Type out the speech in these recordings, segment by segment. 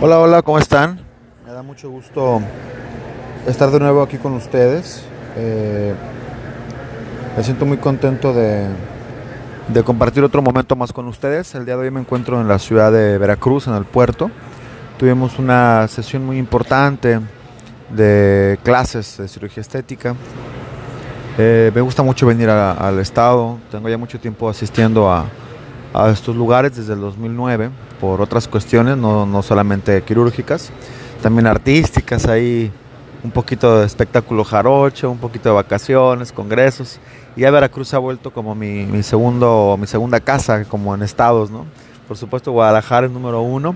Hola, hola, ¿cómo están? Me da mucho gusto estar de nuevo aquí con ustedes. Eh, me siento muy contento de, compartir otro momento más con ustedes. El día de hoy me encuentro en la ciudad de Veracruz, en el puerto. Tuvimos una sesión muy importante de clases de cirugía estética. Eh, me gusta mucho venir al estado. Tengo ya mucho tiempo asistiendo a, a estos lugares desde el 2009 por otras cuestiones, no, no solamente quirúrgicas, también artísticas, ahí un poquito de espectáculo jarocho, un poquito de vacaciones, congresos. Y ya Veracruz ha vuelto como mi, mi segundo, mi segunda casa, como en estados, ¿no? Por supuesto, Guadalajara es número uno,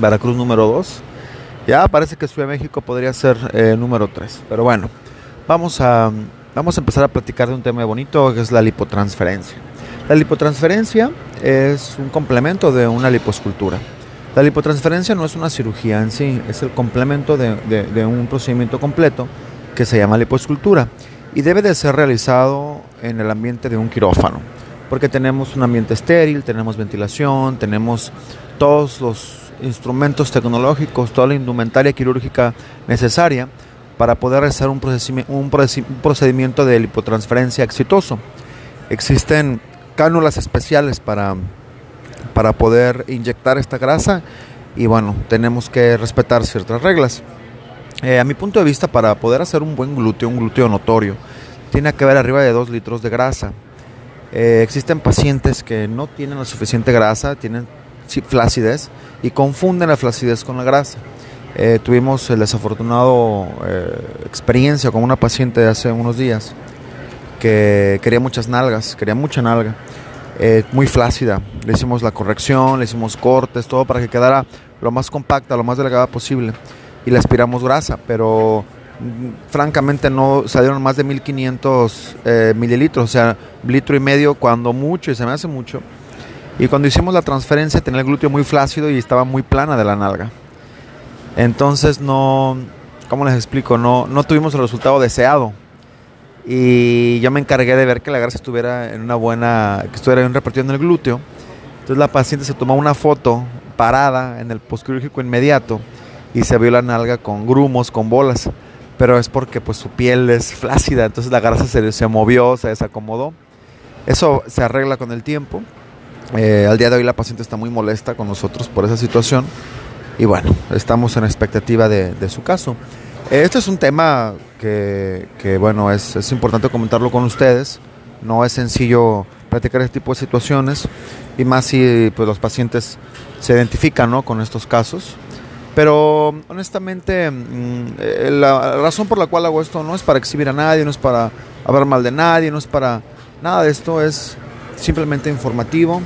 Veracruz número dos. Ya parece que Ciudad de México podría ser eh, número tres. Pero bueno, vamos a, vamos a empezar a platicar de un tema bonito que es la lipotransferencia. La lipotransferencia es un complemento de una liposcultura. La lipotransferencia no es una cirugía en sí, es el complemento de, un procedimiento completo que se llama liposcultura y debe de ser realizado en el ambiente de un quirófano, porque tenemos un ambiente estéril, tenemos ventilación, tenemos todos los instrumentos tecnológicos, toda la indumentaria quirúrgica necesaria para poder realizar un procedimiento de lipotransferencia exitoso. Existen cánulas especiales para, para poder inyectar esta grasa y bueno, tenemos que respetar ciertas reglas. Eh, a mi punto de vista, para poder hacer un buen glúteo, un glúteo notorio, tiene que haber arriba de 2 litros de grasa. Eh, existen pacientes que no tienen la suficiente grasa, tienen flacidez y confunden la flacidez con la grasa. Eh, tuvimos el desafortunado eh, experiencia con una paciente de hace unos días que quería muchas nalgas, quería mucha nalga, eh, muy flácida. Le hicimos la corrección, le hicimos cortes, todo para que quedara lo más compacta, lo más delgada posible. Y le aspiramos grasa, pero mm, francamente no salieron más de 1500 eh, mililitros, o sea, litro y medio cuando mucho, y se me hace mucho. Y cuando hicimos la transferencia tenía el glúteo muy flácido y estaba muy plana de la nalga. Entonces no, ¿cómo les explico? No, no tuvimos el resultado deseado. Y yo me encargué de ver que la grasa estuviera en una buena, que estuviera bien repartida en el glúteo. Entonces la paciente se tomó una foto parada en el postquirúrgico inmediato y se vio la nalga con grumos, con bolas. Pero es porque pues su piel es flácida, entonces la grasa se, se movió, se desacomodó. Eso se arregla con el tiempo. Eh, al día de hoy la paciente está muy molesta con nosotros por esa situación. Y bueno, estamos en expectativa de, de su caso. Este es un tema que, que, bueno, es, es importante comentarlo con ustedes. No es sencillo platicar este tipo de situaciones y más si pues, los pacientes se identifican ¿no? con estos casos. Pero honestamente, mm, la razón por la cual hago esto no es para exhibir a nadie, no es para hablar mal de nadie, no es para nada de esto, es simplemente informativo.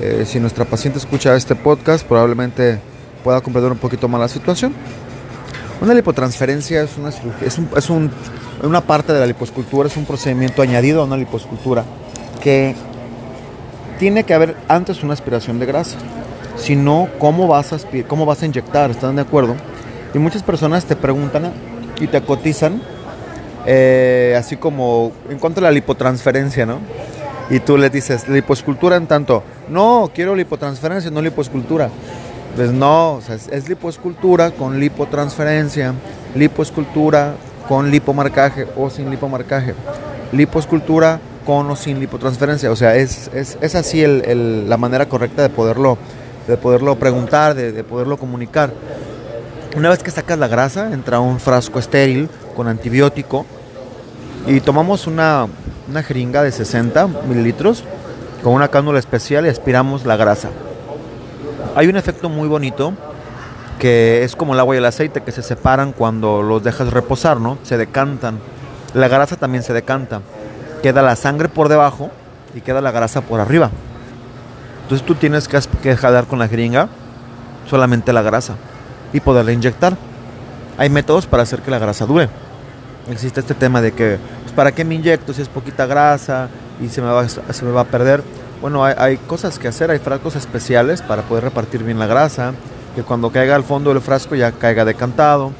Eh, si nuestra paciente escucha este podcast, probablemente pueda comprender un poquito más la situación. Una lipotransferencia es una, es, un- es un- una parte de la liposcultura, es un procedimiento añadido a una liposcultura que tiene que haber antes una aspiración de grasa. Si no, ¿cómo vas a, cómo vas a inyectar? ¿Están de acuerdo? Y muchas personas te preguntan y te cotizan, eh, así como en cuanto a la lipotransferencia, ¿no? Y tú le dices, liposcultura en tanto, no, quiero lipotransferencia, no liposcultura. Pues no, es, es liposcultura con lipotransferencia, liposcultura con lipomarcaje o sin lipomarcaje, liposcultura con o sin lipotransferencia. O sea, es, es, es así el- el- la manera correcta de poderlo, de poderlo preguntar, de, de poderlo comunicar. Una vez que sacas la grasa, entra un frasco estéril con antibiótico y tomamos una, una jeringa de 60 mililitros con una cánula especial y aspiramos la grasa. Hay un efecto muy bonito que es como el agua y el aceite que se separan cuando los dejas reposar, ¿no? Se decantan. La grasa también se decanta. Queda la sangre por debajo y queda la grasa por arriba. Entonces tú tienes que, que jalar con la jeringa solamente la grasa y poderla inyectar. Hay métodos para hacer que la grasa dure. Existe este tema de que, pues, ¿para qué me inyecto si es poquita grasa y se me va a perder? Bueno, hay, cosas que hacer, hay frascos especiales para poder repartir bien la grasa, que cuando caiga al fondo del frasco ya caiga decantado.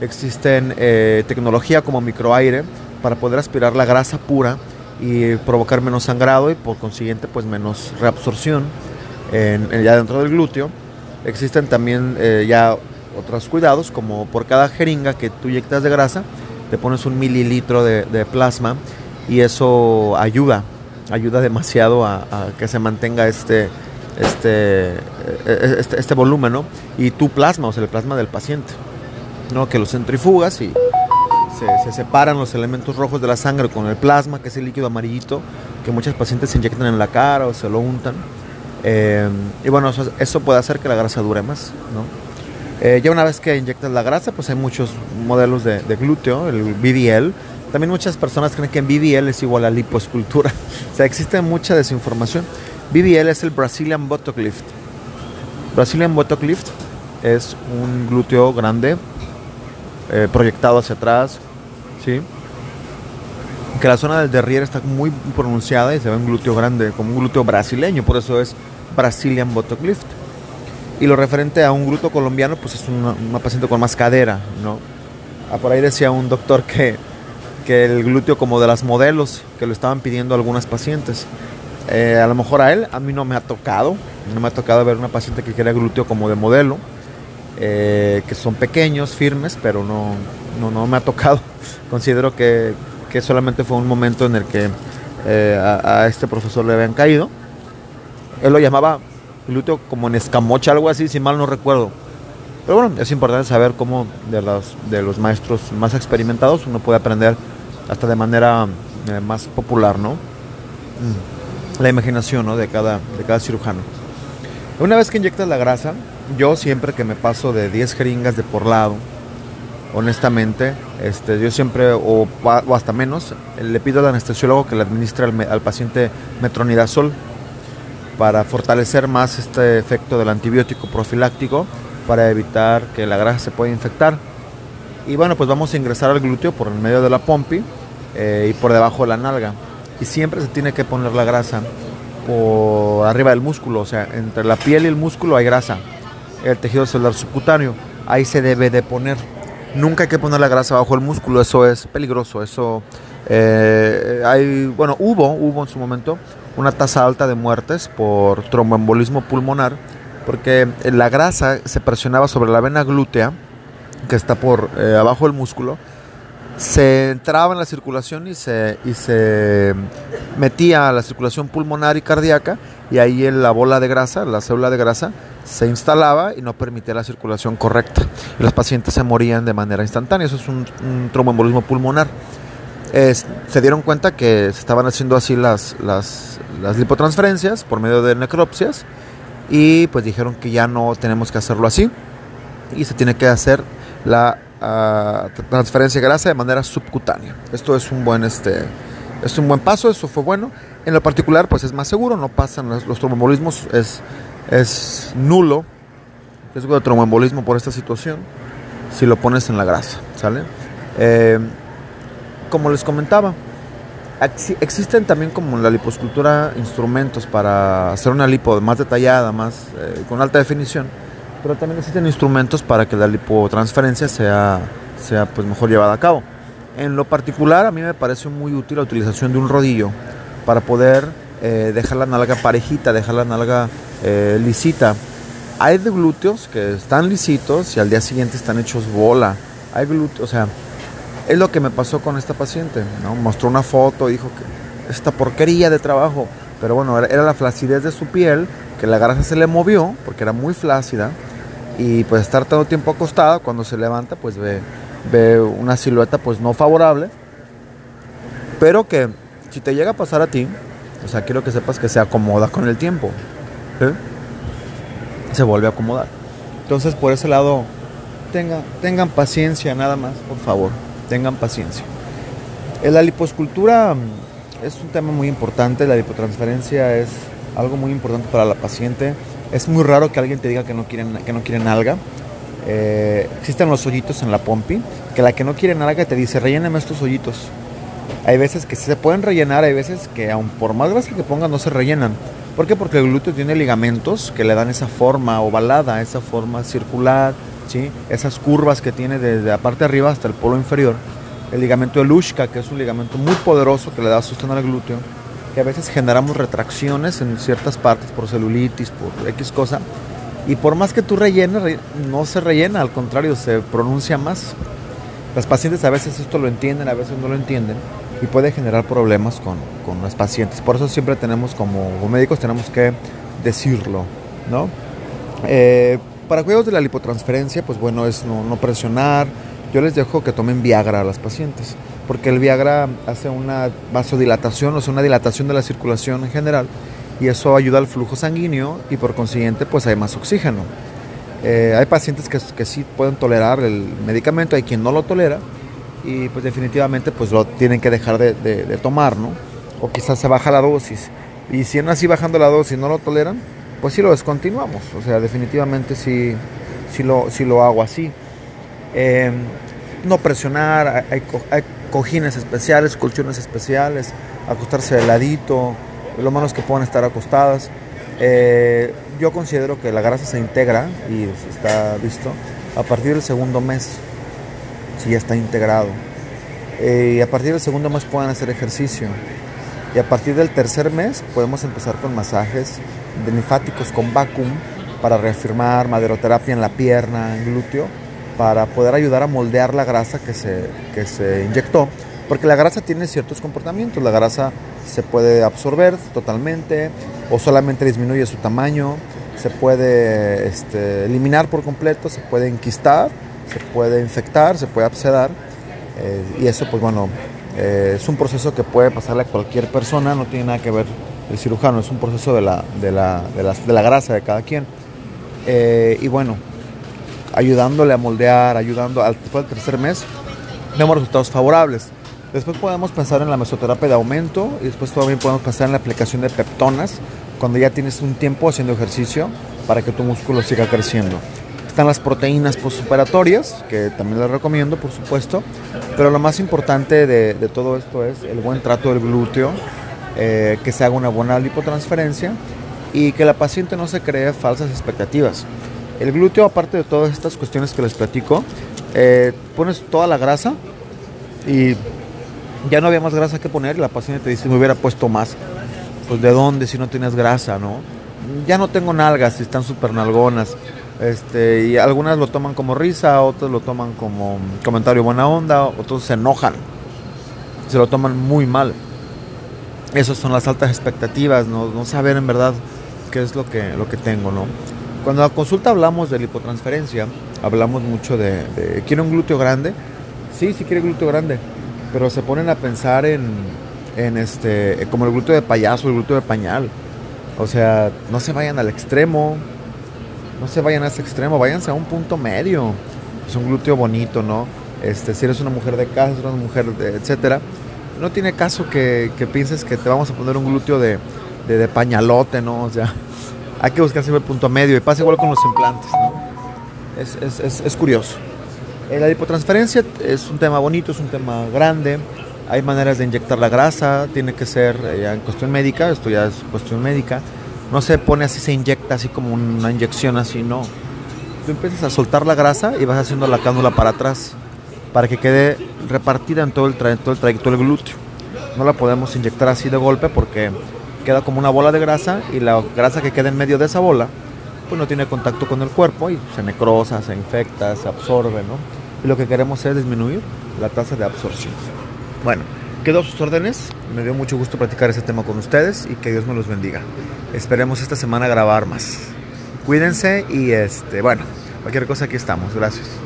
Existen eh, tecnología como microaire para poder aspirar la grasa pura y provocar menos sangrado y por consiguiente pues menos reabsorción ya dentro del glúteo. existen también eh, ya otros cuidados, como por cada jeringa que tú inyectas de grasa, te pones un mililitro de, plasma y eso ayuda, ayuda demasiado a, que se mantenga este, este, e, este, este, volumen, ¿no? Y tu plasma, o sea, el plasma del paciente, ¿no? Que lo centrifugas y se, separan los elementos rojos de la sangre con el plasma, que es el líquido amarillito, que muchos pacientes se inyectan en la cara o se lo untan. Eh, y bueno, eso, puede hacer que la grasa dure más, ¿no? Eh, ya una vez que inyectas la grasa, pues hay muchos modelos de, glúteo, el BBL. También muchas personas creen que BBL es igual a lipoescultura. o sea, existe mucha desinformación. BBL es el Brazilian Buttock Lift. Brazilian Buttock Lift es un glúteo grande, eh, proyectado hacia atrás, ¿sí? Que la zona del derriere está muy pronunciada y se ve un glúteo grande, como un glúteo brasileño, por eso es Brazilian Buttock Lift. Y lo referente a un glúteo colombiano, pues es una, paciente con más cadera, ¿no? Ah, por ahí decía un doctor que, que el glúteo como de las modelos, que lo estaban pidiendo algunas pacientes. Eh, a lo mejor a él, a mí no me ha tocado, no me ha tocado ver una paciente que quiera glúteo como de modelo, eh, que son pequeños, firmes, pero no, no, no me ha tocado. Considero que, que, solamente fue un momento en el que eh, a, este profesor le habían caído. Él lo llamaba glúteo como en escamocha, algo así, si mal no recuerdo. Pero bueno, es importante saber cómo de los, de los maestros más experimentados uno puede aprender hasta de manera eh, más popular, ¿no? La imaginación ¿no? de, cada, de cada cirujano. Una vez que inyectas la grasa, yo siempre que me paso de 10 jeringas de por lado, honestamente, este, yo siempre, o, hasta menos, le pido al anestesiólogo que le administre al, paciente metronidazol para fortalecer más este efecto del antibiótico profiláctico para evitar que la grasa se pueda infectar. Y bueno, pues vamos a ingresar al glúteo por el medio de la pompi eh, y por debajo de la nalga. Y siempre se tiene que poner la grasa por arriba del músculo, o sea, entre la piel y el músculo hay grasa el tejido celular subcutáneo. Ahí se debe de poner. Nunca hay que poner la grasa bajo el músculo, eso es peligroso. Eso eh, hay, bueno, hubo, hubo en su momento una tasa alta de muertes por tromboembolismo pulmonar, porque la grasa se presionaba sobre la vena glútea, que está por eh, abajo del músculo, se entraba en la circulación y se, y se metía a la circulación pulmonar y cardíaca, y ahí la bola de grasa, la célula de grasa, se instalaba y no permitía la circulación correcta. Y los pacientes se morían de manera instantánea. Eso es un, tromboembolismo pulmonar. se dieron cuenta que se estaban haciendo así las, las, las, lipotransferencias por medio de necropsias y pues dijeron que ya no tenemos que hacerlo así y se tiene que hacer la ah, transferencia de grasa de manera subcutánea. Esto es un buen este es un buen paso, eso fue bueno. En lo particular pues es más seguro, no pasan los, los tromboembolismos, es es nulo el riesgo de tromboembolismo por esta situación si lo pones en la grasa, ¿sale? Eh, como les comentaba, existen también como en la liposcultura instrumentos para hacer una lipo más detallada, más eh, con alta definición, pero también existen instrumentos para que la lipotransferencia sea, sea pues mejor llevada a cabo. En lo particular, a mí me parece muy útil la utilización de un rodillo para poder eh, dejar la nalga parejita, dejar la nalga eh, lisita. Hay de glúteos que están lisitos y al día siguiente están hechos bola. Hay glúteos, o sea, es lo que me pasó con esta paciente, ¿no? Mostró una foto, dijo que esta porquería de trabajo, pero bueno, era, la flacidez de su piel, que la grasa se le movió, porque era muy flácida, y pues estar el tiempo acostada, cuando se levanta, pues ve, ve una silueta pues no favorable, pero que si te llega a pasar a ti, o sea, quiero que sepas que se acomoda con el tiempo. se vuelve a acomodar. Entonces, por ese lado, tengan paciencia nada más, por favor, tengan paciencia. La liposcultura mm, es un tema muy importante, la lipotransferencia es algo muy importante para la paciente. Es muy raro que alguien te diga que no quieren, que no quieren alga. Eh, existen los hoyitos en la pompi, que la que no quiere alga te dice, relléname estos hoyitos. Hay veces que se pueden rellenar, hay veces que aun por más grasa que pongan no se rellenan. ¿Por qué? Porque el glúteo tiene ligamentos que le dan esa forma ovalada, esa forma circular, ¿sí? esas curvas que tiene desde la parte de arriba hasta el polo inferior. El ligamento de Lushka, que es un ligamento muy poderoso que le da sostén al glúteo, que a veces generamos retracciones en ciertas partes por celulitis, por X cosa, Y por más que tú rellenes, no se rellena, al contrario, se pronuncia más. Las pacientes a veces esto lo entienden, a veces no lo entienden y puede generar problemas con, con los pacientes. Por eso siempre tenemos como, médicos tenemos que decirlo, ¿no? Eh, para cuidados de la lipotransferencia, pues bueno, es no, no, presionar. Yo les dejo que tomen Viagra a las pacientes, porque el Viagra hace una vasodilatación, o sea, una dilatación de la circulación en general, y eso ayuda al flujo sanguíneo y por consiguiente, pues hay más oxígeno. Eh, hay pacientes que, que sí pueden tolerar el medicamento, hay quien no lo tolera, y pues definitivamente pues lo tienen que dejar de, tomar, ¿no? O quizás se baja la dosis. Y si aún así bajando la dosis no lo toleran, pues sí lo descontinuamos. O sea, definitivamente sí, sí, lo, sí lo hago así. Em, no presionar, hay, hay, cojines especiales, colchones especiales, acostarse de ladito, lo menos que puedan estar acostadas. Eh, yo considero que la grasa se integra, y está visto, a partir del segundo mes si ya está integrado. Eh, y a partir del segundo mes pueden hacer ejercicio. Y a partir del tercer mes podemos empezar con masajes linfáticos con vacuum para reafirmar maderoterapia en la pierna, en glúteo, para poder ayudar a moldear la grasa que se, que se inyectó. Porque la grasa tiene ciertos comportamientos. La grasa se puede absorber totalmente o solamente disminuye su tamaño. Se puede este, eliminar por completo, se puede enquistar se puede infectar, se puede absedar eh, y eso pues bueno, eh, es un proceso que puede pasarle a cualquier persona, no tiene nada que ver el cirujano, es un proceso de la, de la, de la, de la grasa de cada quien. Eh, y bueno, ayudándole a moldear, ayudando al, después del tercer mes, vemos resultados favorables. Después podemos pensar en la mesoterapia de aumento y después también podemos pensar en la aplicación de peptonas cuando ya tienes un tiempo haciendo ejercicio para que tu músculo siga creciendo. Están las proteínas postoperatorias, que también les recomiendo, por supuesto. Pero lo más importante de, todo esto es el buen trato del glúteo, eh, que se haga una buena lipotransferencia y que la paciente no se cree falsas expectativas. El glúteo, aparte de todas estas cuestiones que les platico, eh, pones toda la grasa y ya no había más grasa que poner la paciente te dice, me hubiera puesto más. Pues de dónde si no tienes grasa, ¿no? Ya no tengo nalgas, si están súper nalgonas. Este, y algunas lo toman como risa, otros lo toman como comentario buena onda, otros se enojan, se lo toman muy mal. Esas son las altas expectativas, no, saber en verdad qué es lo que, lo que tengo, ¿no? Cuando a la consulta hablamos de lipotransferencia, hablamos mucho de, de ¿quiere un glúteo grande? Sí, sí quiere glúteo grande, pero se ponen a pensar en, en este, como el glúteo de payaso, el glúteo de pañal. O sea, no se vayan al extremo, no se vayan a ese extremo, váyanse a un punto medio. Es un glúteo bonito, ¿no? Este, si eres una mujer de casa, una mujer, de, etcétera, no tiene caso que, pienses que te vamos a poner un glúteo de, de, pañalote, ¿no? O sea, hay que buscar siempre el punto medio y pasa igual con los implantes, ¿no? Es, es, es, es curioso. Eh, la lipotransferencia es un tema bonito, es un tema grande. Hay maneras de inyectar la grasa, tiene que ser eh, ya en cuestión médica, esto ya es cuestión médica no se pone así, se inyecta así como una inyección así, no. Tú empiezas a soltar la grasa y vas haciendo la cánula para atrás para que quede repartida en todo el, todo el trayecto del glúteo. No la podemos inyectar así de golpe porque queda como una bola de grasa y la grasa que queda en medio de esa bola pues no tiene contacto con el cuerpo y se necrosa, se infecta, se absorbe, ¿no? Y lo que queremos es disminuir la tasa de absorción. Bueno, Quedo a sus órdenes. Me dio mucho gusto platicar ese tema con ustedes y que Dios me los bendiga. Esperemos esta semana grabar más. Cuídense y este, bueno, cualquier cosa aquí estamos. Gracias.